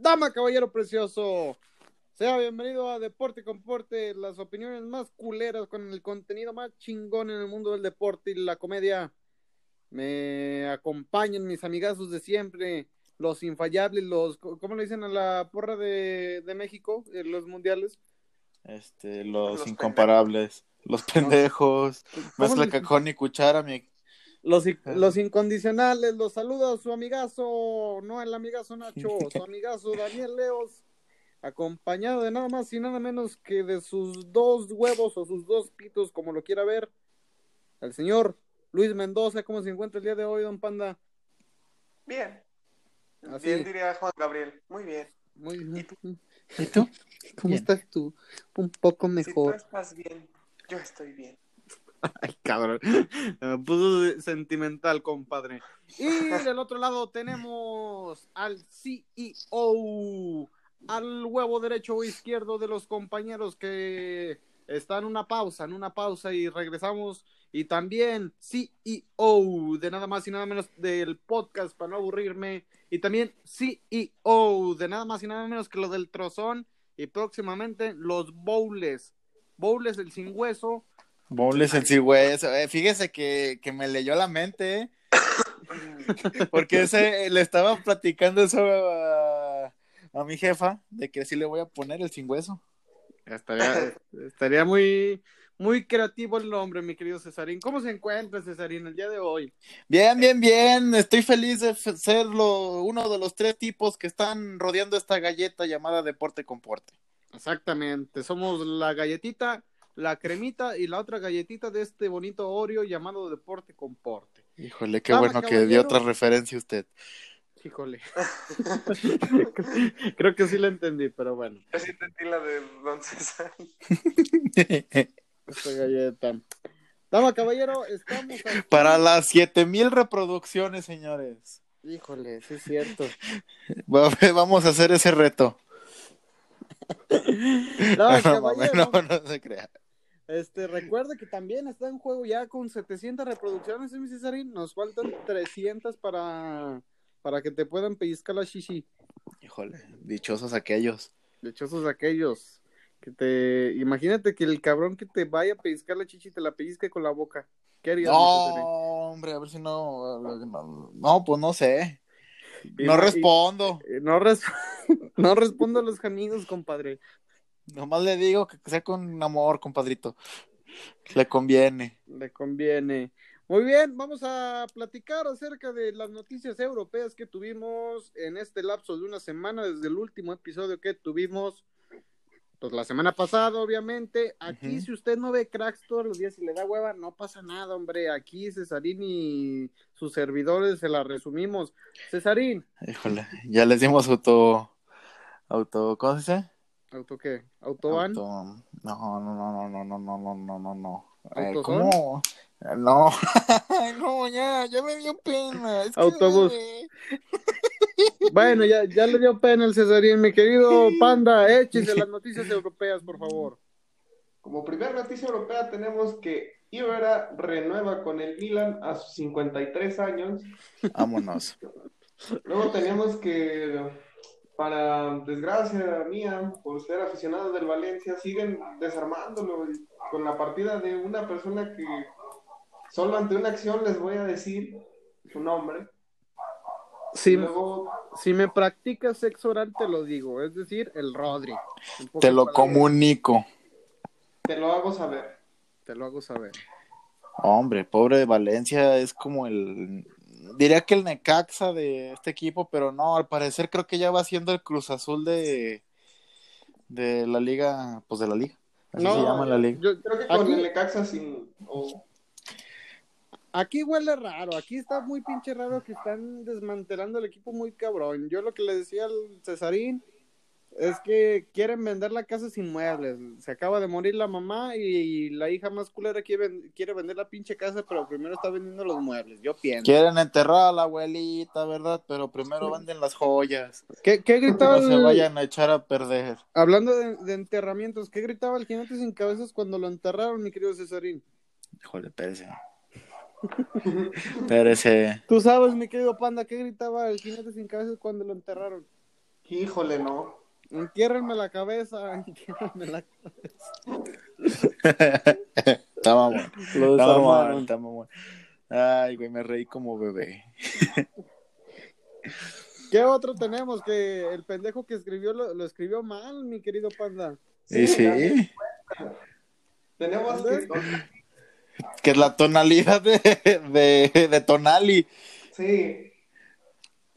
Dama, caballero precioso. Sea bienvenido a Deporte con Porte, las opiniones más culeras con el contenido más chingón en el mundo del deporte y la comedia. Me acompañan mis amigazos de siempre, los infallables, los, ¿cómo le dicen a la porra de, de México, en los mundiales? Este, los, incomparables, los pendejos, mezcla cajón y cuchara, mi... Los, los incondicionales, los saluda su amigazo, no el amigazo Nacho, su amigazo Daniel Leos acompañado de nada más y nada menos que de sus dos huevos o sus dos pitos, como lo quiera ver, el señor Luis Mendoza. ¿Cómo se encuentra el día de hoy, don Panda? Bien. Bien, diría Juan Gabriel. Muy bien. Muy bien. ¿Y tú? ¿Cómo estás tú? Un poco mejor. Si tú estás bien, yo estoy bien. Ay, cabrón. Me puso sentimental, compadre. Y del otro lado tenemos al CEO al huevo derecho o izquierdo de los compañeros que están en una pausa, en una pausa y regresamos. Y también CEO de nada más y nada menos del podcast para no aburrirme. Y también CEO de nada más y nada menos que lo del trozón. Y próximamente los bowls. Bowls el sin hueso. Bowls el sin hueso. Eh, fíjese que, que, me leyó la mente. ¿eh? Porque ese, le estaba platicando eso a mi jefa de que sí le voy a poner el sin hueso. Estaría, estaría muy, muy creativo el nombre, mi querido Cesarín. ¿Cómo se encuentra Cesarín el día de hoy? Bien, bien, bien. Estoy feliz de ser uno de los tres tipos que están rodeando esta galleta llamada Deporte Comporte. Exactamente. Somos la galletita, la cremita y la otra galletita de este bonito Oreo llamado Deporte Comporte. Híjole, qué bueno que dio otra referencia usted. Híjole. Creo que sí la entendí, pero bueno. Yo sí entendí la de Don César. Esta galleta. Dama, caballero, estamos Para las 7000 reproducciones, señores. Híjole, sí es cierto. Vamos a hacer ese reto. Dama, caballero. No, no se crea. Este, recuerda que también está en juego ya con 700 reproducciones, ¿eh, mi Cesarín? Nos faltan 300 para para que te puedan pellizcar la shishi. Híjole, dichosos aquellos. Dichosos aquellos. Que te. Imagínate que el cabrón que te vaya a pellizcar la chichi te la pellizque con la boca. ¿Qué harías? No, hombre, a ver si no. No, pues no sé. No respondo. no, no respondo a los amigos, compadre. Nomás le digo que sea con amor, compadrito. Le conviene. Le conviene. Muy bien, vamos a platicar acerca de las noticias europeas que tuvimos en este lapso de una semana, desde el último episodio que tuvimos, pues la semana pasada, obviamente. Aquí, si usted no ve cracks todos los días y le da hueva, no pasa nada, hombre. Aquí Cesarín y sus servidores se la resumimos. Cesarín. Híjole, ya les dimos auto. auto ¿Cómo se dice? ¿Auto qué? ¿Autoban? Auto... No, no, no, no, no, no, no, no, no, no. ¿Cómo? No, no, ya, ya me dio pena. Autobús. bueno, ya, ya le dio pena el Cesarín, mi querido Panda, échese las noticias europeas, por favor. Como primera noticia europea tenemos que Ibera renueva con el Milan a sus 53 años. Vámonos. Luego tenemos que, para desgracia mía, por ser aficionados del Valencia, siguen desarmándolo con la partida de una persona que Solo ante una acción les voy a decir su nombre. Si, si me practicas sexo oral, te lo digo, es decir, el Rodri. Te lo comunico. Te lo hago saber. Te lo hago saber. Hombre, pobre de Valencia es como el. Diría que el Necaxa de este equipo, pero no, al parecer creo que ya va siendo el Cruz Azul de, de la liga, pues de la liga. Así se llama la liga. Yo creo que con el Necaxa sin. Aquí huele raro, aquí está muy pinche raro que están desmantelando el equipo muy cabrón. Yo lo que le decía al Cesarín es que quieren vender la casa sin muebles. Se acaba de morir la mamá y la hija más culera quiere, quiere vender la pinche casa, pero primero está vendiendo los muebles, yo pienso. Quieren enterrar a la abuelita, ¿verdad? Pero primero venden las joyas. ¿Qué, qué gritaba? No se vayan a echar a perder. Hablando de, de enterramientos, ¿qué gritaba el jinete sin cabezas cuando lo enterraron, mi querido Cesarín? Híjole, espérese. Pero ese. Tú sabes, mi querido panda, ¿qué gritaba el jinete sin cabeza cuando lo enterraron? Híjole, no. Entiérrenme la cabeza, entiérrenme la cabeza. Está mamón. Lo Está mamón, está mamón. Ay, güey, me reí como bebé. ¿Qué otro tenemos? Que el pendejo que escribió lo, lo escribió mal, mi querido panda. Y sí, Tenemos que. que es la tonalidad de, de, de Tonali. Sí.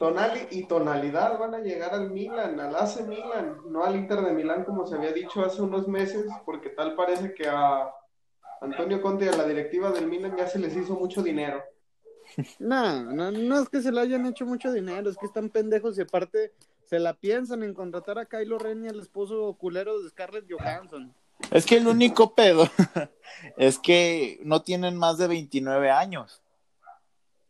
Tonali y tonalidad van a llegar al Milan, al AC Milan, no al Inter de Milán como se había dicho hace unos meses, porque tal parece que a Antonio Conte y a la directiva del Milan ya se les hizo mucho dinero. No, no, no es que se le hayan hecho mucho dinero, es que están pendejos y aparte se la piensan en contratar a Kylo Ren y al esposo culero de Scarlett Johansson. Es que el único pedo es que no tienen más de 29 años.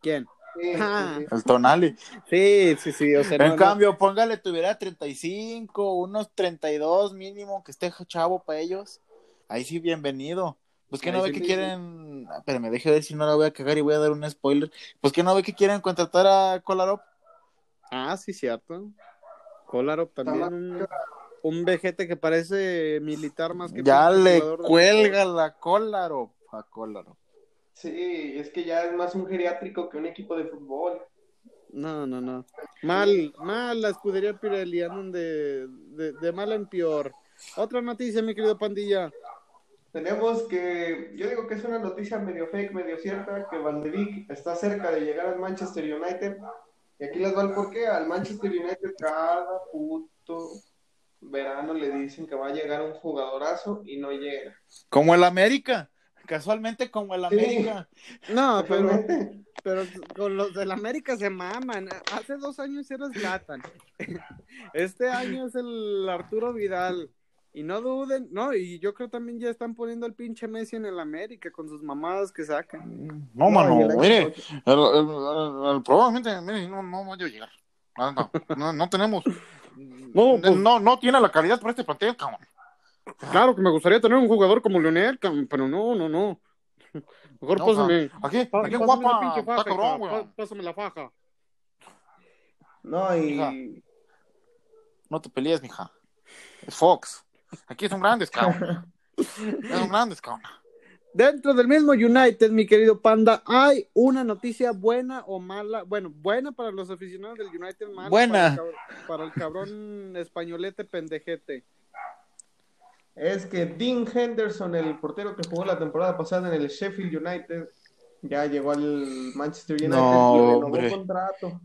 ¿Quién? Sí, Ah. sí, sí. El Tonali. Sí, sí, sí, o sea, en no, no- cambio, póngale, tuviera 35, unos 32 mínimo, que esté chavo para ellos. Ahí sí, bienvenido. Pues que no ve sí, que quieren. Ah, Espérame, deje ver si no la voy a cagar y voy a dar un spoiler. Pues que no ve que quieren contratar a Kolarov. Ah, sí, cierto. Kolarov también, un, un vejete que parece militar más que Ya le jugador cuelga la Kolarov a Kolarov. Sí, es que ya es más un geriátrico que un equipo de fútbol. No, no, no. Mal, mal la escudería Pirelli, andan de, de, de mal en peor. Otra noticia, mi querido Pandilla. Tenemos que, yo digo que es una noticia medio fake, medio cierta, que Van de Beek está cerca de llegar al Manchester United. Y aquí les va el porqué. Al Manchester United cada puto verano le dicen que va a llegar un jugadorazo y no llega. Como el América. Casualmente como el Sí. América. No, pero, pero con los del América se maman. Hace dos años era Zlatan. Este año es el Arturo Vidal. Y no duden, no, y yo creo también ya están poniendo al pinche Messi en el América con sus mamadas que sacan. No, mano, el mire. el- el- el- el- probablemente, mire, no, no vaya a llegar. No, no, no, no tenemos. No, pues- no, no tiene la calidad para este plantel, cabrón. Claro que me gustaría tener un jugador como Leonel, pero no, no, no. Mejor No, pásame. Aquí, aquí guapa. la pinche faja, Está cabrón, güey. Pásame la faja. No, y Hija. No te pelees, mija. Es Fox. Aquí son grandes, cabrón. Son grandes, cabrón. Dentro del mismo United, mi querido Panda, hay una noticia buena o mala. Bueno, buena para los aficionados del United, mala Buena. Para, el cab- para el cabrón españolete pendejete. Es que Dean Henderson, el portero que jugó la temporada pasada en el Sheffield United, ya llegó al Manchester United No, y renovó hombre. contrato.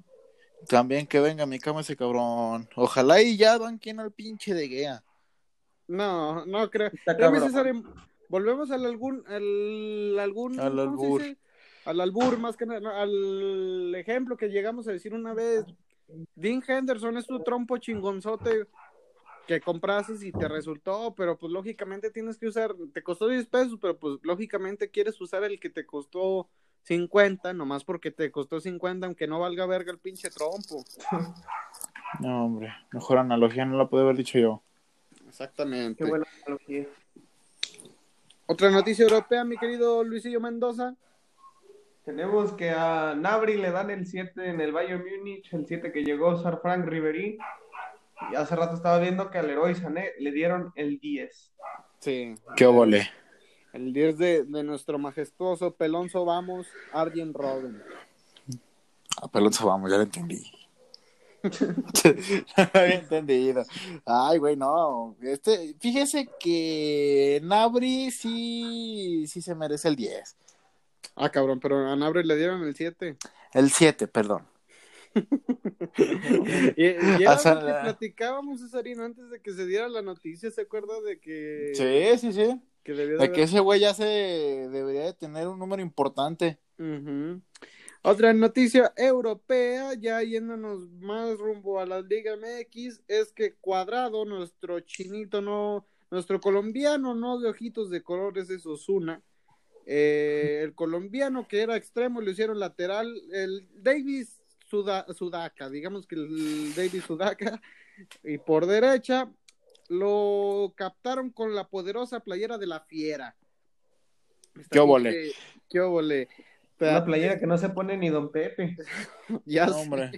También que venga a mi cama ese cabrón. Ojalá y ya banquen al pinche de Gea. No, no creo. Em- volvemos al algún, al algún, Al ¿cómo se albur. Al albur, más que nada, al ejemplo que llegamos a decir una vez. Dean Henderson es tu trompo chingonzote que comprases y te resultó, pero pues lógicamente tienes que usar, te costó 10 pesos, pero pues lógicamente quieres usar el que te costó 50, nomás porque te costó 50, aunque no valga verga el pinche trompo. No, hombre. Mejor analogía no la pude haber dicho yo. Exactamente. Qué buena analogía. Otra noticia europea, mi querido Luisillo Mendoza. Tenemos que a Nabri le dan el 7 en el Bayern Múnich, el 7 que llegó Sir Frank Ribery. Y hace rato estaba viendo que al Leroy Sané le dieron el 10. Sí. Qué óvole. El 10 de, de nuestro majestuoso Pelonzo Vamos, Arjen Robben. A pelonzo vamos, ya lo entendí. No había entendido. Ay, güey, no. Este, fíjese que Nabri sí, sí se merece el 10. Ah, cabrón, pero a Nabre le dieron el 7. El 7, perdón. Y, y era O sea, lo que la- platicábamos, Cesarino, antes de que se diera la noticia, ¿se acuerda de que, Sí, sí, sí. que De de que ese güey ya se debería de tener un número importante. Otra noticia europea, ya yéndonos más rumbo a la Liga MX, es que Cuadrado, nuestro chinito, no, nuestro colombiano, no de ojitos de colores, es Osuna. Eh, el colombiano que era extremo lo hicieron lateral, el Davis Suda- Sudaka, digamos que el Davis Sudaka, y por derecha lo captaron con la poderosa playera de la fiera. Está ¿Qué que- ¿Qué óvole? Una playera que no se pone ni Don Pepe. Ya No, hombre.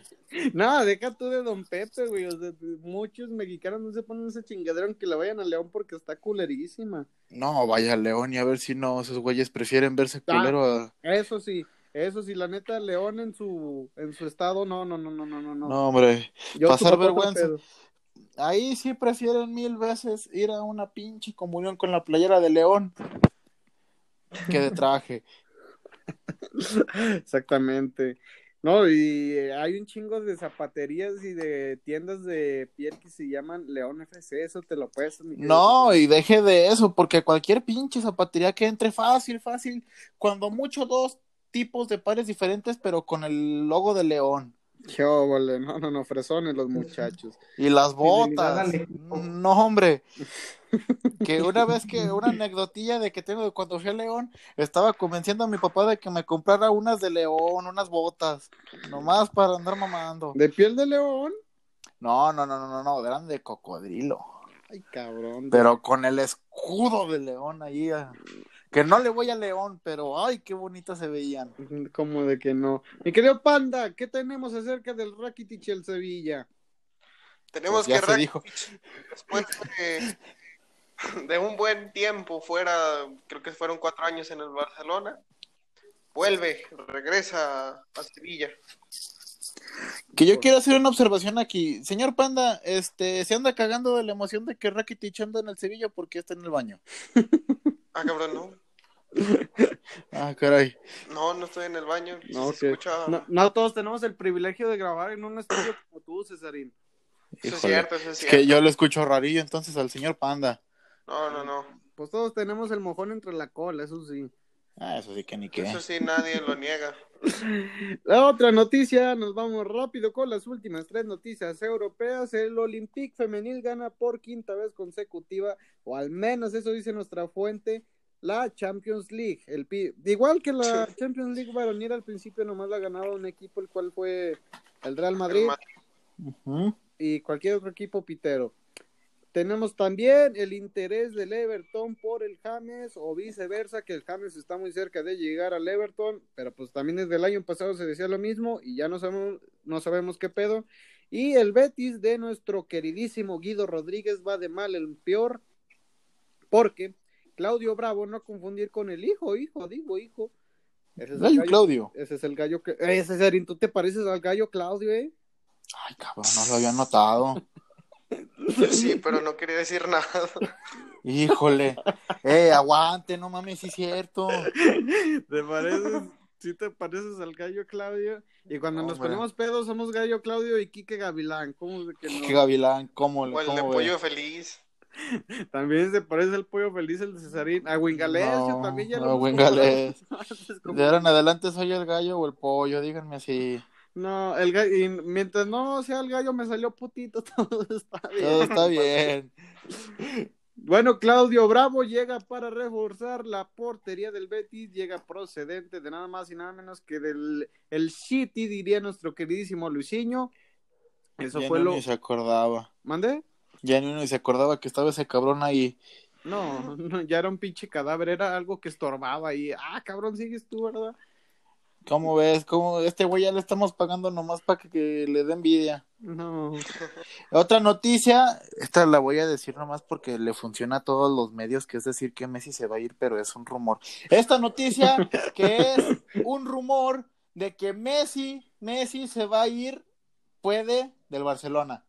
No, deja tú de Don Pepe, güey. O sea, muchos mexicanos no se ponen ese chingadero aunque la vayan a León porque está culerísima. No, vaya León y a ver si no, esos güeyes prefieren verse Ah. culero a... Eso sí, eso sí, la neta, León en su, en su estado, no, no, no, no, no, no. no. Hombre. Yo pasar vergüenza. Ahí sí prefieren mil veces ir a una pinche comunión con la playera de León que de traje. Exactamente. No, y hay un chingo de zapaterías y de tiendas de piel que se llaman León FC, eso te lo puedes. No, y deje de eso, porque cualquier pinche zapatería que entre fácil, fácil, cuando mucho dos tipos de pares diferentes, pero con el logo de León. Qué óvole, no, no, no, fresones los muchachos. Y las botas. No, hombre. Que una vez que, una anecdotilla de que tengo de cuando fui a León, estaba convenciendo a mi papá de que me comprara unas de León, unas botas, nomás para andar mamando. ¿De piel de león? No, no, no, no, no, no, eran de cocodrilo. Ay, cabrón. Pero con el escudo de León ahí. Que no le voy a León, pero ay, qué bonitas se veían. Como de que no. Mi querido Panda, ¿qué tenemos acerca del Rakitic y el Sevilla? Tenemos Pues ya que se Rakitic, dijo. después de, de un buen tiempo fuera, creo que fueron cuatro años en el Barcelona, vuelve, regresa a Sevilla. Que yo quiero hacer una observación aquí. Señor Panda, este, se anda cagando de la emoción de que Rakitic anda en el Sevilla porque está en el baño. Ah, cabrón, no. Ah, caray. No, no estoy en el baño. No, se escucha. no, no todos tenemos el privilegio de grabar en un estudio como tú, Cesarín. Eso es cierto, eso es Es cierto. que yo lo escucho rarillo entonces al señor Panda. No, no, no. Pues todos tenemos el mojón entre la cola, eso sí. Ah, eso sí que ni qué. Eso sí, nadie lo niega. La otra noticia, nos vamos rápido con las últimas tres noticias europeas. El Olympique femenil gana por quinta vez consecutiva, o al menos eso dice nuestra fuente, la Champions League. El pi- Igual que la Sí. Champions League varonil al principio nomás la ganaba un equipo, el cual fue el Real Madrid El Madrid. Ujú. y cualquier otro equipo pitero. Tenemos también el interés del Everton por el James o viceversa, que el James está muy cerca de llegar al Everton, pero pues también desde el año pasado se decía lo mismo y ya no sabemos, no sabemos qué pedo. Y el Betis de nuestro queridísimo Guido Rodríguez va de mal en peor, porque Claudio Bravo, no confundir con el hijo, hijo, digo hijo. Ese es el Gallo Claudio. Ese es el gallo que... Eh, Cesarín, tú te pareces al gallo Claudio, ¿eh? Ay, cabrón, no lo había notado. Yo sí, pero no quería decir nada. Híjole. Eh, aguante, no mames, sí es cierto. ¿Te pareces? Sí te pareces al gallo Claudio. Y cuando nos Hombre. ponemos pedos somos gallo Claudio y Quique Gavilán. ¿Cómo de que no? Qué gavilán, ¿cómo, O el de ve? pollo feliz. También se parece al pollo feliz el de Cesarín. A Wingalesio No, también ya no, lo hemos Wingalés. De ahora en adelante soy el gallo o el pollo, díganme así. No, el gallo, y mientras no sea el gallo me salió putito, todo está bien. Todo está bien. Bueno, Claudio Bravo llega para reforzar la portería del Betis, llega procedente de nada más y nada menos que del el City, diría nuestro queridísimo Luisinho. Eso ya fue ni lo... uno se acordaba. ¿Mandé? Ya ni uno se acordaba que estaba ese cabrón ahí. No, no, ya era un pinche cadáver, era algo que estorbaba ahí. Ah, cabrón, sigues tú, ¿verdad? ¿Cómo ves? ¿Cómo? Este güey ya le estamos pagando nomás para que, que le dé envidia. No. Otra noticia, esta la voy a decir nomás porque le funciona a todos los medios, que es decir que Messi se va a ir, pero es un rumor. Esta noticia, que es un rumor de que Messi, Messi se va a ir, puede, del Barcelona.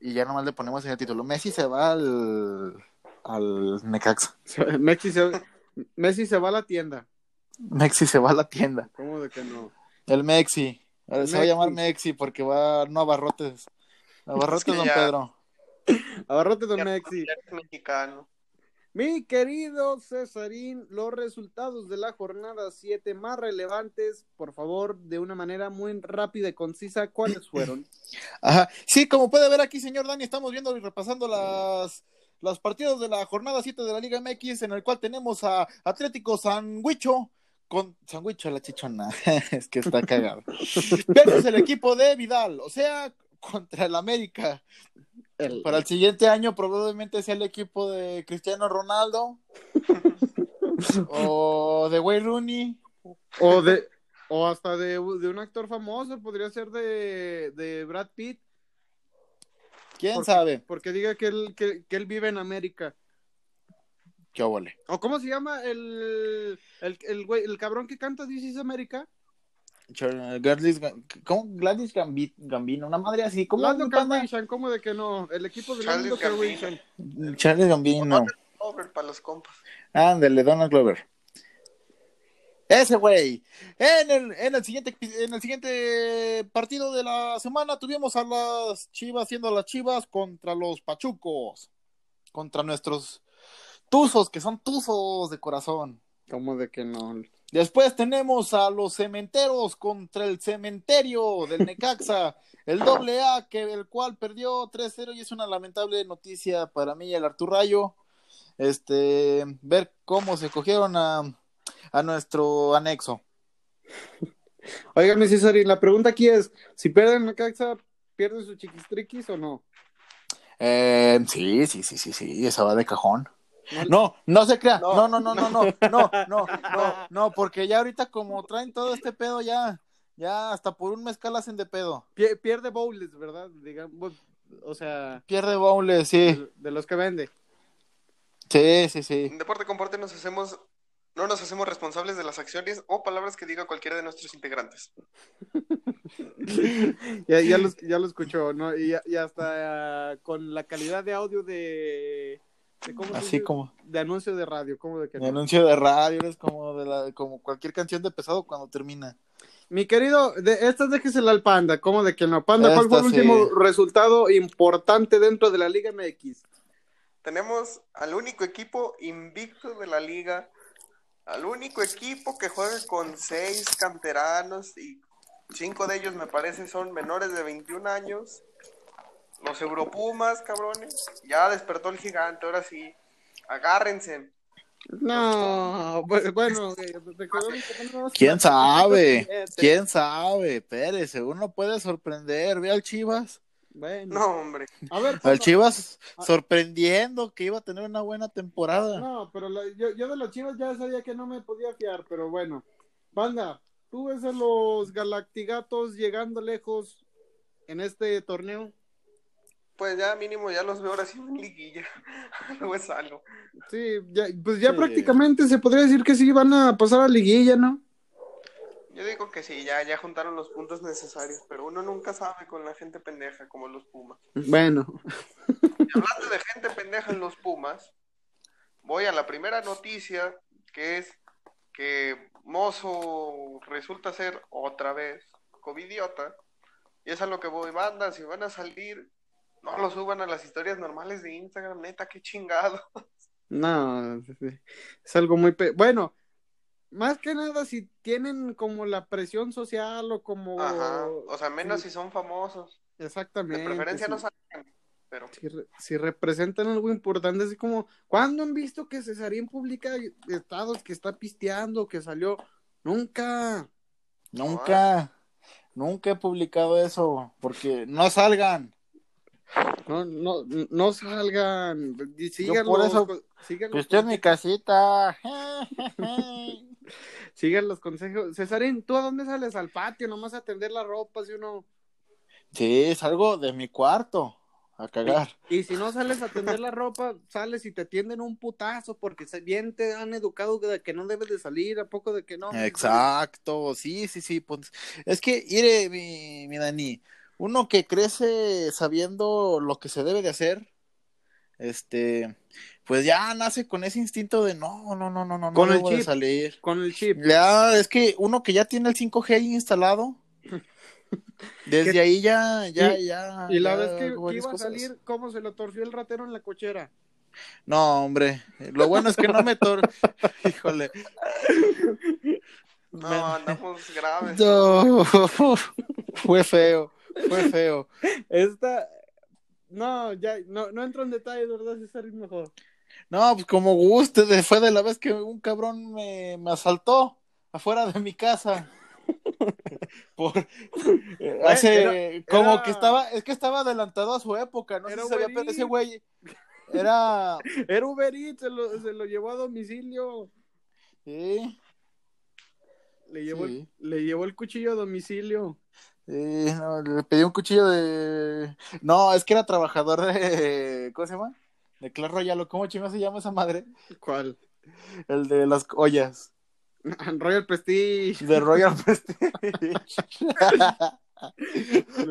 Y ya nomás le ponemos en el título. Messi se va al, al Necaxa. Messi se, Messi se va a la tienda. Messi se va a la tienda. ¿Cómo de que no? El Mexi. Se va a Mexi. llamar Mexi porque va no a Barrotes. A Barrotes, que don ya- Pedro. Abarrote, don Ya- Mexi. es mexicano. Mi querido Cesarín, los resultados de la jornada 7 más relevantes, por favor, de una manera muy rápida y concisa, ¿cuáles fueron? Ajá. Sí, como puede ver aquí, señor Dani, estamos viendo y repasando las los partidos de la jornada 7 de la Liga MX, en el cual tenemos a Atlético Sanguicho con Sanguicho la chichona, es que está cagado. Versus el equipo de Vidal, o sea, contra el América. El- Para el siguiente año probablemente sea el equipo de Cristiano Ronaldo o de Wayne Rooney. o de O hasta de, de un actor famoso, podría ser de, de Brad Pitt, ¿Quién Porque- sabe? porque diga que él, que, que él vive en América. ¿Qué óvole? ¿O cómo se llama el, el, el, güey, el cabrón que canta This is America? Gladys, Ga- ¿Cómo? Gladys Gambi- Gambino, una madre así. ¿Cómo? Lando ¿cómo de que no? El equipo de Charles Lando Gambino. Calrissian. Charles Gambino. Over para los compas. Ándale, Donald Glover. Ese güey. En el, en el siguiente en el siguiente partido de la semana tuvimos a las Chivas siendo las Chivas contra los Pachucos. Contra nuestros Tuzos, que son Tuzos de corazón. ¿Cómo de que no? Después tenemos a los Cementeros contra el Cementerio del Necaxa, el doble A, que el cual perdió 3-0 y es una lamentable noticia para mí y el Arturrayo. Este, ver cómo se cogieron a, a nuestro anexo. Oigan, César, y la pregunta aquí es, si pierden la Caxa, ¿pierden sus chiquistriquis o no? Eh, sí, sí, sí, sí, sí, esa va de cajón. No. No, se crea. No. No, no, no, no, no, no, no, no, porque ya ahorita como traen todo este pedo ya, ya hasta por un mezcal hacen de pedo. Pie- pierde bowls, ¿verdad? Digamos, o sea, Pierde bowls, sí. de, de los que vende. Sí, sí, sí. En Deporte Comparte nos hacemos, no nos hacemos responsables de las acciones o palabras que diga cualquiera de nuestros integrantes. Ya, ya, lo, ya lo escuchó, ¿no? Y, ya- y hasta con la calidad de audio de... de ¿cómo se Así como De anuncio de radio, ¿cómo de que no? anuncio de radio, es como de la, como cualquier canción de pesado cuando termina. Mi querido, de, esta déjesela al Panda, ¿cómo de que no? Panda, ¿cuál fue el sí. último resultado importante dentro de la Liga MX? Tenemos al único equipo invicto de la liga, al único equipo que juega con seis canteranos y cinco de ellos me parece son menores de 21 años. Los Europumas, cabrones. Ya despertó el gigante, ahora sí. Agárrense. No, bu- bueno, que tenemos- ¿Quién sabe? ¿Quién sabe? Pérez, uno puede sorprender. Ve al Chivas. Bueno, No, hombre. a ver, Al Chivas sorprendiendo que iba a tener una buena temporada. No, pero la- yo, yo de los chivas ya sabía que no me podía fiar, pero bueno. Banda, ¿tú ves a los Galactigatos llegando lejos en este torneo? Pues ya mínimo ya los veo ahora sí en liguilla. Luego es algo. Sí, ya, pues ya Sí. prácticamente se podría decir que sí van a pasar a liguilla, ¿no? Yo digo que sí, ya, ya juntaron los puntos necesarios, pero uno nunca sabe con la gente pendeja como los Pumas. Bueno, Y hablando de gente pendeja en los Pumas, voy a la primera noticia, que es que Mozo resulta ser otra vez covidiota. Y es a lo que voy, banda, si van a salir, no lo suban a las historias normales de Instagram, neta, qué chingado. no, es algo muy... pe- Bueno, más que nada si tienen como la presión social o como... Ajá, o sea, menos sí. si son famosos. Exactamente. De preferencia sí. no salgan, pero si, re- si representan algo importante, así como, ¿cuándo han visto que Cesarín publica estados que está pisteando, que salió? Nunca. Nunca, nunca he publicado eso. Porque no salgan. No, no, no salgan. Sigan por eso- Que los, esté en mi casita. sigan los consejos. Cesarín, ¿tú a dónde sales? Al patio, nomás a tender la ropa, si uno. Sí, salgo de mi cuarto a cagar. Y si no sales a tender la ropa, sales y te tienden un putazo porque bien te han educado de que no debes de salir, ¿a poco de que no? Exacto, sí, sí, sí. Pues, es que, mire, mi, mi Dani, uno que crece sabiendo lo que se debe de hacer, este, pues ya nace con ese instinto de no, no, no, no, no, Con no el chip. salir. Con el chip. Ya, es que uno que ya tiene el 5G instalado, desde ¿Qué? ahí ya, ya, Y- ya. Y la ya vez que, iba a salir, ¿cómo se lo torció el ratero en la cochera? No, hombre, lo bueno es que no me tor... Híjole. no, andamos graves. No, fue feo, fue feo. Esta, no, ya, no, no entro en detalles, ¿verdad? César? Es mejor. No, pues como guste, fue de la vez que un cabrón me, me asaltó afuera de mi casa. Por, hace, era- como era- que estaba, es que estaba adelantado a su época, no sé si sabía, pero ese güey era, Era Uber Eats, se lo, se lo llevó a domicilio. sí, Le llevó, Sí. le llevó el cuchillo a domicilio. Eh, no, le pedí un cuchillo de. No, es que era trabajador de. ¿Cómo se llama? De Clash Royale. ¿o ¿Cómo chingo se llama esa madre? ¿Cuál? El de las ollas. Royal Prestige. De Royal Prestige.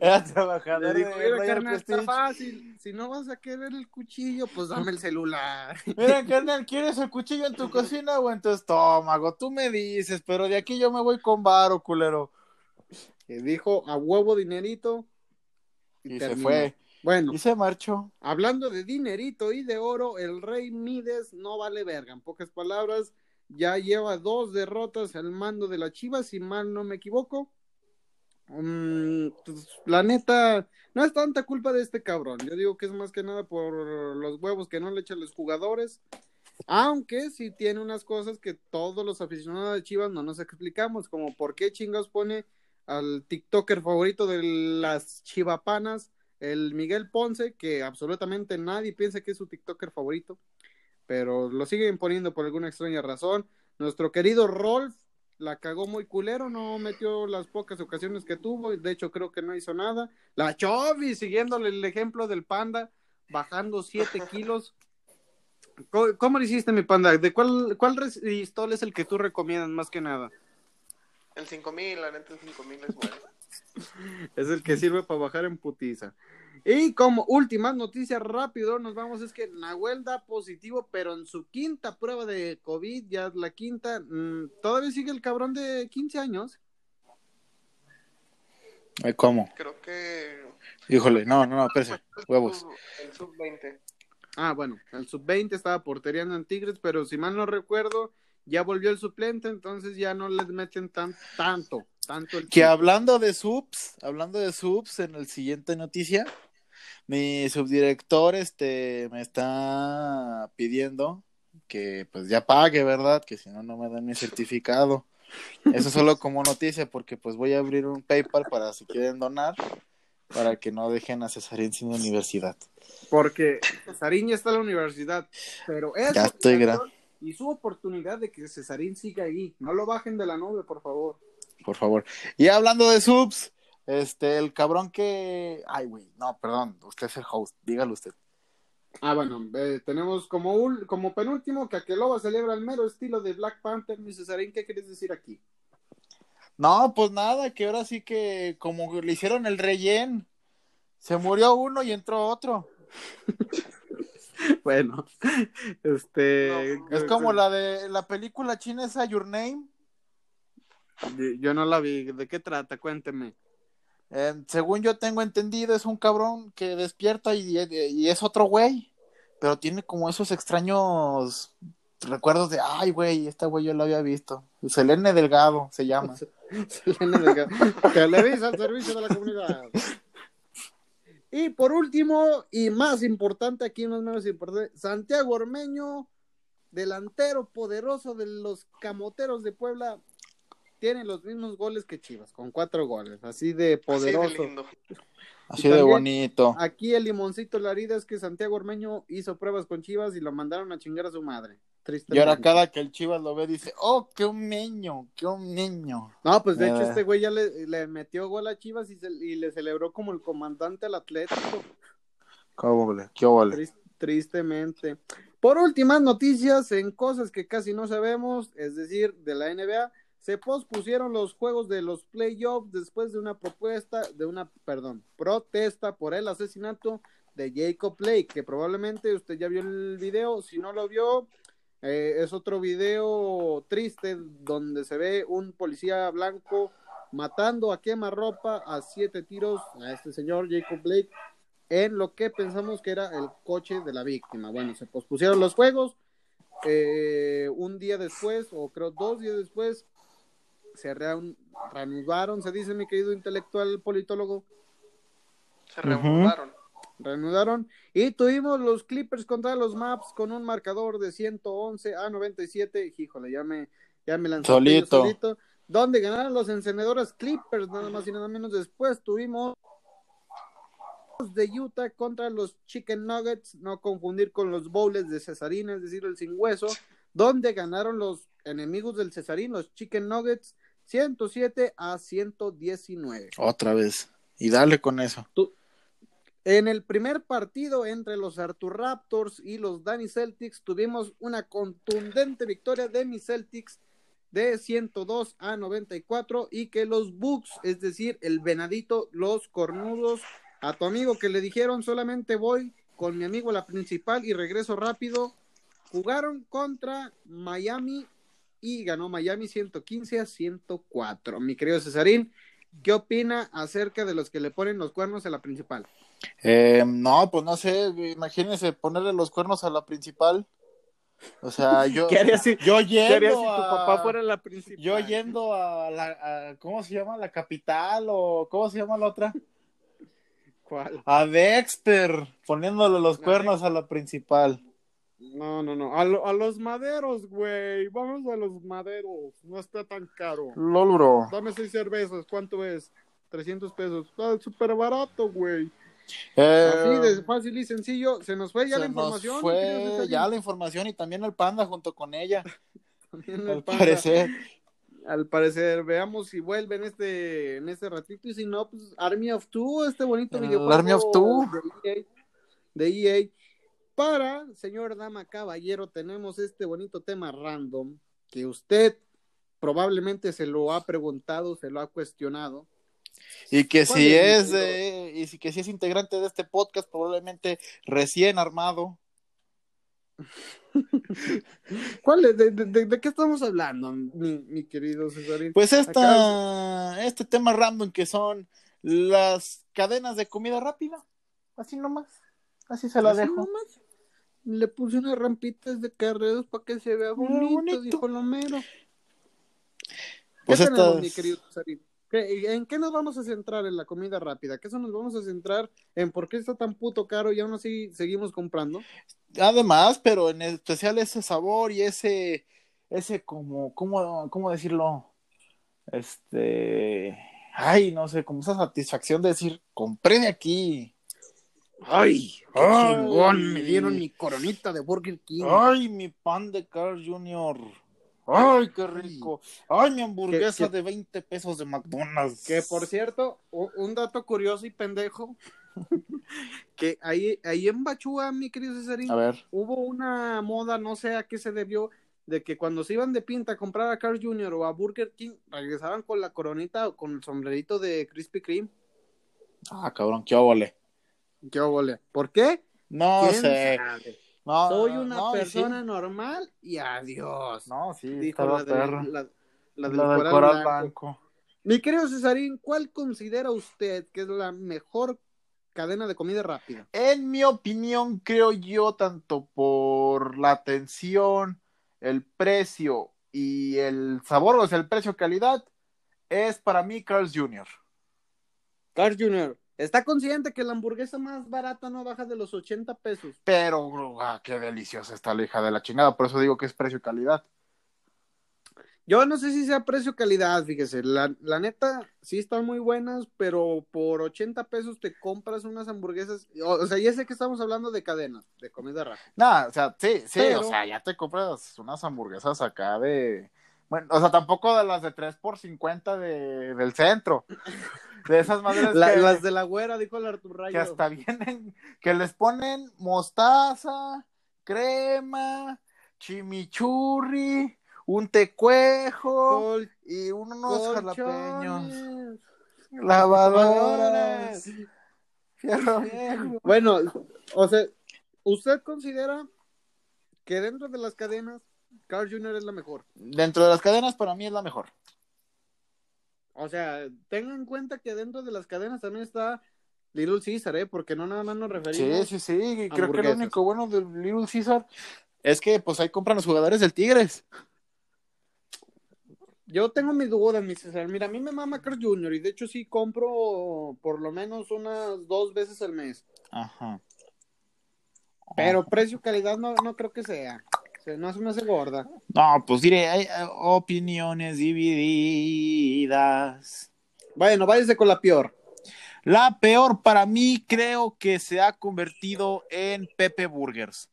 era trabajador Le dijo, de mira, Royal carnal, está fácil. Si no vas a querer el cuchillo, pues dame el celular. Mira, carnal, ¿quieres el cuchillo en tu cocina o en tu estómago? Tú me dices, pero de aquí yo me voy con varo, culero. Que dijo a huevo dinerito. Y se fue. Bueno, Y se marchó. hablando de dinerito y de oro, el rey Mides no vale verga. En pocas palabras, ya lleva dos derrotas al mando de la Chivas, si mal no me equivoco. Pues, la neta, no es tanta culpa de este cabrón. Yo digo que es más que nada por los huevos que no le echan los jugadores. Aunque sí tiene unas cosas que todos los aficionados de Chivas no nos explicamos, como por qué chingados pone al TikToker favorito de las chivapanas, el Miguel Ponce, que absolutamente nadie piensa que es su TikToker favorito, pero lo siguen poniendo por alguna extraña razón. Nuestro querido Rolf la cagó muy culero, no metió las pocas ocasiones que tuvo, de hecho creo que no hizo nada. La Chovi, siguiéndole el ejemplo del panda, bajando 7 kilos. ¿Cómo, cómo lo hiciste, mi panda? ¿De cuál, cuál resistol es el que tú recomiendas más que nada? El 5000, la neta, el 5000 es bueno. Es el que sirve para bajar en putiza. Y como última noticia rápido, nos vamos, es que Nahuel da positivo, pero en su quinta prueba de COVID, ya la quinta, mm, todavía sigue el cabrón de 15 años. Ay, ¿Cómo? Creo que. Híjole, no, no, no, espérese. Huevos. El sub-20. Ah, bueno, el sub-20 estaba porteriando en Tigres, pero si mal no recuerdo, ya volvió el suplente, entonces ya no les meten tan, tanto, tanto el Que hablando de subs, hablando de subs, en el siguiente noticia, mi subdirector este me está pidiendo que pues ya pague, ¿verdad? Que si no, no me dan mi certificado. Eso solo como noticia, porque pues voy a abrir un PayPal para si quieren donar, para que no dejen a Cesarín sin universidad. Porque Cesarín ya está en la universidad, pero eso Ya estoy gran- y su oportunidad de que Cesarín siga ahí. No lo bajen de la nube, por favor. Por favor. Y hablando de subs, este, el cabrón que... Ay, güey, no, perdón, usted es el host, dígalo usted. Ah, bueno, eh, tenemos como, ul- como penúltimo que Aqueloba celebra el mero estilo de Black Panther. Mi Cesarín, ¿qué quieres decir aquí? No, pues nada, que ahora sí que como le hicieron el rellén, se murió uno y entró otro. Bueno, este... Es como la de la película china esa Your Name. Yo no la vi. ¿De qué trata? Cuénteme. Eh, según yo tengo entendido, es un cabrón que despierta y, y es otro güey, pero tiene como esos extraños recuerdos de, ay, güey, esta güey yo la había visto. Selene Delgado se llama. Selena Delgado. Televisa al servicio de la comunidad. Y por último, y más importante, aquí no es menos importante, Santiago Ormeño, delantero poderoso de los camoteros de Puebla, tiene los mismos goles que Chivas, con cuatro goles, así de Así poderoso. de. Así de bonito. Aquí el limoncito la herida es que Santiago Ormeño hizo pruebas con Chivas y lo mandaron a chingar a su madre. Y ahora cada que el Chivas lo ve dice, oh, qué un niño, qué un niño. No, pues de hecho Eh. este güey ya le, le metió gol a Chivas y, se- y le celebró como el comandante al Atlético. ¿Qué? Tris- tristemente. Por últimas noticias en cosas que casi no sabemos, es decir, de la NBA, se pospusieron los juegos de los playoffs después de una propuesta, de una, perdón, protesta por el asesinato de Jacob Blake, que probablemente usted ya vio el video, si no lo vio, eh, es otro video triste donde se ve un policía blanco matando a quemarropa a siete tiros a este señor Jacob Blake en lo que pensamos que era el coche de la víctima. Bueno, se pospusieron los juegos. eh, un día después, o creo dos días después, se rean- reanudaron, se dice mi querido intelectual politólogo, Se reanudaron. reanudaron y tuvimos los Clippers contra los Maps con un marcador de 111 a 97. Híjole, ya me, ya me Solito. solito. Donde ganaron los encendedores Clippers, nada más y nada menos. Después tuvimos de Utah contra los Chicken Nuggets, no confundir con los bowls de Cesarín, es decir, el sin hueso, donde ganaron los enemigos del Cesarín, los Chicken Nuggets, 107 a 119. Otra vez. Y dale con eso. En el primer partido entre los Arthur Raptors y los Danny Celtics tuvimos una contundente victoria de mis Celtics de 102 a 94 y que los Bucks, es decir, el venadito, los cornudos, a tu amigo que le dijeron solamente voy con mi amigo la principal y regreso rápido, jugaron contra Miami y ganó Miami 115 a 104. Mi querido Cesarín, ¿qué opina acerca de los que le ponen los cuernos a la principal? Eh, no, pues no sé, imagínense ponerle los cuernos a la principal. O sea, yo, ¿Qué harías si, yo yendo ¿qué harías si tu a- papá fuera la principal? Yo yendo a la, a- ¿cómo se llama? La capital o ¿cómo se llama la otra? ¿Cuál? A Dexter, poniéndole los cuernos a la principal. No, no, no. A, lo- a los maderos, güey. Vamos a los maderos. No está tan caro. LOL, bro. Dame seis cervezas. ¿Cuánto es? 300 pesos. Está súper barato, güey. Eh, Así de fácil y sencillo. Se nos fue ya la información. fue ya la información y también el panda junto con ella, También al parecer. Al parecer, veamos si vuelve en este, en este ratito y si no, pues Army of Two, este bonito El videojuego Army of Two. de EA, de EA. Para, señor dama caballero, tenemos este bonito tema random que usted probablemente se lo ha preguntado, se lo ha cuestionado. Y que ¿Cuál si es, y si que si es integrante de este podcast, probablemente recién armado. ¿Cuál es? ¿De, de, de- de qué estamos hablando, mi, mi querido Cesarín? Pues esta, este tema random que son las cadenas de comida rápida. Así nomás. Así se la dejo. nomás. Le puse unas rampitas de carreros para que se vea bonito, bonito. dijo Lomero. Pues ¿Qué tenemos, mi querido Cesarín? ¿Qué- ¿En qué nos vamos a centrar en la comida rápida? ¿Qué eso nos vamos a centrar en por qué está tan puto caro y aún así seguimos comprando? Además, pero en especial ese sabor y ese, ese como, ¿cómo, cómo decirlo? Este, ay, no sé, como esa satisfacción de decir, compré de aquí. ¡Ay! ¡Qué Ay. chingón! Me dieron mi coronita de Burger King. Ay, mi pan de Carl Jr. Ay, qué rico. Ay, mi hamburguesa de 20 pesos de McDonald's. Que por cierto, un dato curioso y pendejo, que ahí, ahí en Bachúa, mi querido Cesarín, A ver. hubo una moda, no sé a qué se debió, de que cuando se iban de pinta a comprar a Carl Jr. o a Burger King, regresaban con la coronita o con el sombrerito de Krispy Kreme. Ah, cabrón, qué óvole. ¿Qué óvole? ¿Por qué? No ¿Quién sé. sabe? No, Soy una no, y sí. persona normal y adiós. No, sí, dijo la, perra. la- la La del del coral coral blanco. blanco. Mi querido Cesarín, ¿cuál considera usted que es la mejor cadena de comida rápida? En mi opinión, creo yo, tanto por la atención, el precio y el sabor, o sea, el precio-calidad, es para mí Carl's Jr. Carl Jr. ¿Está consciente que la hamburguesa más barata no baja de los 80 pesos? Pero, ah, qué deliciosa está la hija de la chingada, por eso digo que es precio-calidad. Yo no sé si sea precio-calidad, fíjese. La, la neta, sí están muy buenas, pero por 80 pesos te compras unas hamburguesas. O, o sea, ya sé que estamos hablando de cadenas, de comida rápida. Nada, o sea, sí, sí, Pero- o sea, ya te compras unas hamburguesas acá de. Bueno, o sea, tampoco de las de 3 por 50 de, del centro. De esas madres La- que, las de la güera, dijo el Artur Rayo. que hasta vienen, que les ponen mostaza, crema, chimichurri, un tecuejo Col- y unos jalapeños, colchones. lavadoras, fierro viejo. Bueno, o sea, ¿usted considera que dentro de las cadenas, Carl Jr. es la mejor? Dentro de las cadenas, para mí es la mejor. O sea, tengan en cuenta que dentro de las cadenas también está Little Caesar, ¿eh? Porque no nada más nos Sí, referimos. sí, sí. y Creo que lo único bueno del Little Caesar es que pues ahí compran los jugadores del Tigres. Yo tengo mis dudas, mi César. Mira, a mí me mama Carl Jr. y de hecho sí compro por lo menos unas dos veces al mes. Ajá. Pero precio-calidad no, no creo que sea. Se, no se me hace gorda. No, pues diré, hay eh, opiniones divididas. Bueno, váyase con la peor. La peor para mí creo que se ha convertido en Pepe Burgers.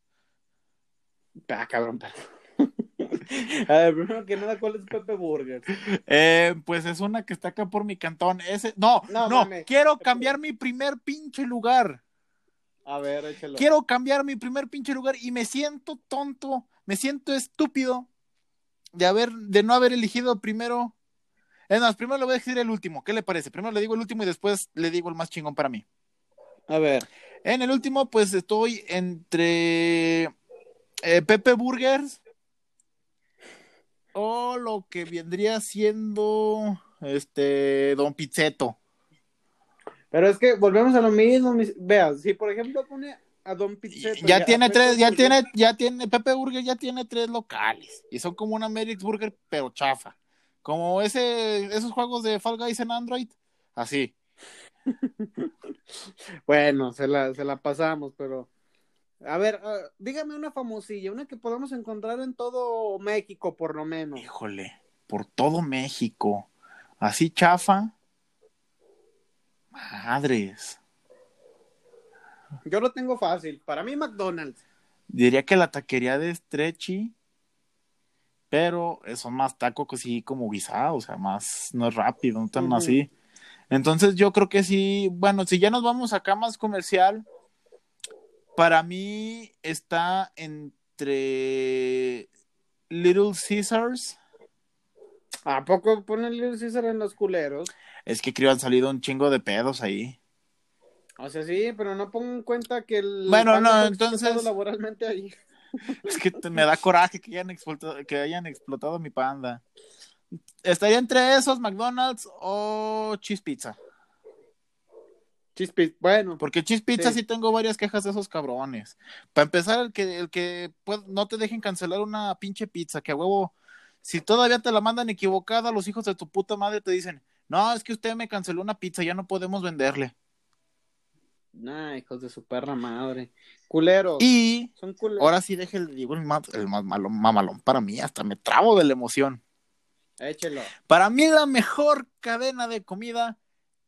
Ah, cabrón. A ver, primero que nada, ¿cuál es Pepe Burger? Eh, pues es una que está acá por mi cantón. Ese, no, No, no, quiero cambiar mi primer pinche lugar. A ver, échalo. Quiero cambiar mi primer pinche lugar y me siento tonto, me siento estúpido de haber, de no haber elegido primero. Es más, primero le voy a decir el último. ¿Qué le parece? Primero le digo el último y después le digo el más chingón para mí. A ver. En el último, pues estoy entre eh, Pepe Burgers o lo que vendría siendo este Don Pizzeto. Pero es que volvemos a lo mismo. mis- Vea, si por ejemplo pone a Don ya tiene tres, ya Burger, tiene, ya tiene, Pepe Burger ya tiene tres locales y son como una Merix Burger pero chafa, como ese, esos juegos de Fall Guys en Android, así. Bueno, se la, se la pasamos, pero. A ver, ah, dígame una famosilla, una que podamos encontrar en todo México, por lo menos. Híjole, por todo México, así chafa, madres. Yo lo tengo fácil. Para mí, McDonald's. Diría que la taquería de Stretchy, pero son más tacos que sí como guisados, o sea, más, no es rápido, no tan así. Entonces yo creo que sí, bueno, si ya nos vamos acá más comercial, para mí está entre Little Caesars, ¿A poco ponen Little Caesar en los culeros? es que creo han salido un chingo de pedos ahí. O sea, sí, pero no pongo en cuenta que el. Bueno, no, entonces- laboralmente ahí. Es que te- me da coraje que hayan explotado, que hayan explotado mi panda. Estaría entre esos, McDonald's o Cheese Pizza. Chispis, bueno. Porque Cheese Pizza sí. Sí. tengo varias quejas de esos cabrones. Para empezar, el que, el que pues, no te dejen cancelar una pinche pizza, que a huevo, si todavía te la mandan equivocada, los hijos de tu puta madre te dicen, no, es que usted me canceló una pizza, ya no podemos venderle. Nah, hijos de su perra madre. Culeros. Y Son culeros. ahora sí deje el, digo, el más, el más malo, mamalón para mí, hasta me trabo de la emoción. Échelo. Para mí la mejor cadena de comida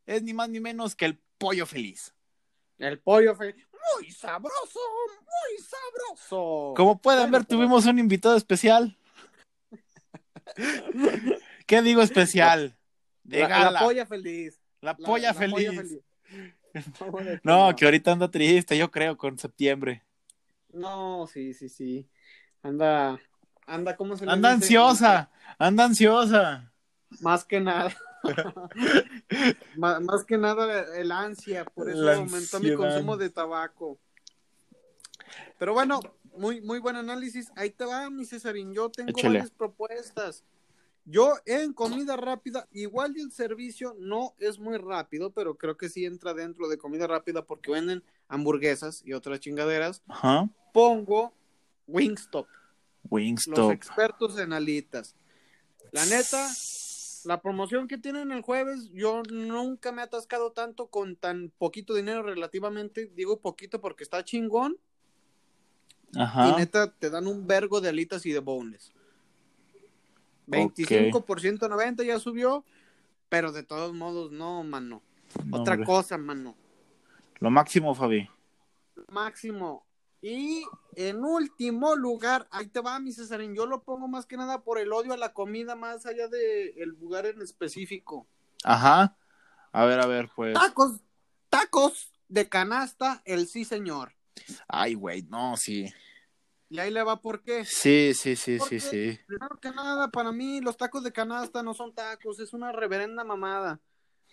es ni más ni menos que el pollo feliz. El pollo feliz. Muy sabroso, muy sabroso. Como pueden Bueno, ver, pero- tuvimos un invitado especial. ¿Qué digo especial? De La, gala. la polla feliz. La La- polla la feliz. ¿Cómo de que No, que ahorita anda triste, yo creo, con septiembre. No, sí, sí, sí. Anda, anda, ¿cómo se le Anda dice? ansiosa, anda ansiosa. Más que nada. más, más que nada el ansia, por eso La aumentó mi consumo de tabaco. Pero bueno, muy, muy buen análisis. Ahí te va, mi Cesarín. Yo tengo Échale. varias propuestas. Yo en comida rápida, igual y el servicio no es muy rápido, pero creo que sí entra dentro de comida rápida porque venden hamburguesas y otras chingaderas. Ajá. Pongo Wingstop, los Wingstop. expertos en alitas. La neta, la promoción que tienen el jueves, yo nunca me he atascado tanto con tan poquito dinero relativamente. Digo poquito porque está chingón. Y Ajá. neta, te dan un vergo de alitas y de boneless. 25% 90 ya subió, pero de todos modos, no, mano. No, Otra hombre. cosa, mano. Lo máximo, Fabi. Máximo. Y en último lugar, ahí te va, mi Cesarín. Yo lo pongo más que nada por el odio a la comida, más allá del el lugar en específico. Ajá. A ver, a ver, pues. Tacos, tacos de canasta, el sí, señor. Ay, güey, no, sí. Y ahí le va por qué. Sí, sí, sí, ¿Por sí, sí. Primero que nada, para mí los tacos de canasta no son tacos, es una reverenda mamada.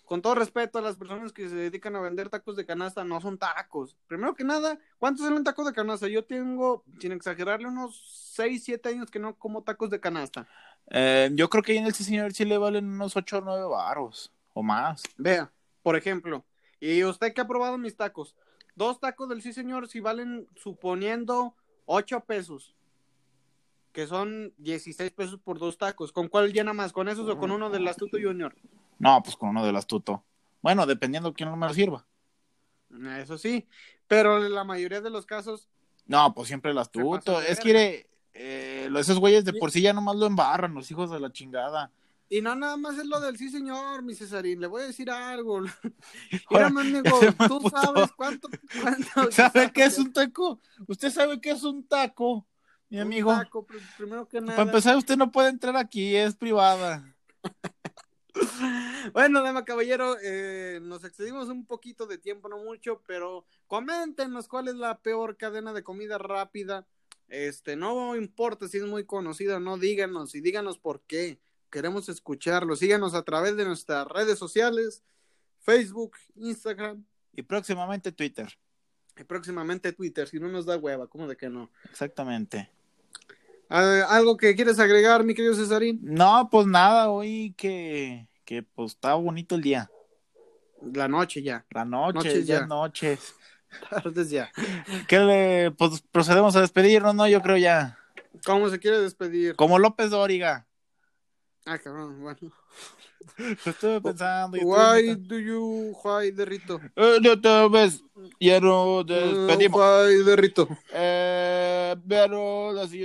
Con todo respeto a las personas que se dedican a vender tacos de canasta, no son tacos. Primero que nada, ¿cuántos salen tacos de canasta? Yo tengo, sin exagerarle, unos 6, 7 años que no como tacos de canasta. Eh, yo creo que ahí en el sí, señor sí le valen unos 8 o 9 varos o más. Vea, por ejemplo, y usted que ha probado mis tacos, dos tacos del sí señor si valen suponiendo 8 pesos, que son 16 pesos por dos tacos. ¿Con cuál llena más? ¿Con esos o con uno del Astuto Junior? No, pues con uno del astuto. Bueno, dependiendo quién me lo sirva. Eso sí, pero en la mayoría de los casos, No, pues siempre el astuto. de Es que eh, esos güeyes de por sí ya nomás lo embarran, los hijos de la chingada. Y no nada más es lo del sí señor, mi Cesarín, le voy a decir algo. Mira, amigo, tú puto. sabes cuánto, cuánto ¿Sabe qué es un taco? ¿Usted sabe qué es un taco? mi Un amigo. taco, pr- primero que nada. Para empezar, usted no puede entrar aquí, es privada. Bueno, dama caballero, eh, nos excedimos un poquito de tiempo, no mucho, pero coméntenos cuál es la peor cadena de comida rápida. Este, no importa si es muy conocida o no, díganos y díganos por qué. Queremos escucharlo. Síganos a través de nuestras redes sociales, Facebook, Instagram Y próximamente Twitter. y próximamente Twitter, si no nos da hueva, ¿cómo de que no? Exactamente. Ah, ¿Algo que quieres agregar, mi querido Cesarín? No, pues nada, hoy que, que pues está bonito el día. La noche ya, La noche, Noches ya ya. noches. tardes ya. ¿Qué le, pues procedemos a despedirnos, no? Yo creo ya. ¿Cómo se quiere despedir? Como López Dóriga. Ah, cabrón, bueno. Estuve pensando. y estuve Why inventando. do you, why derrito? Eh, no te ves. Ya nos Uh, despedimos. why derrito? Eh, pero la siguiente.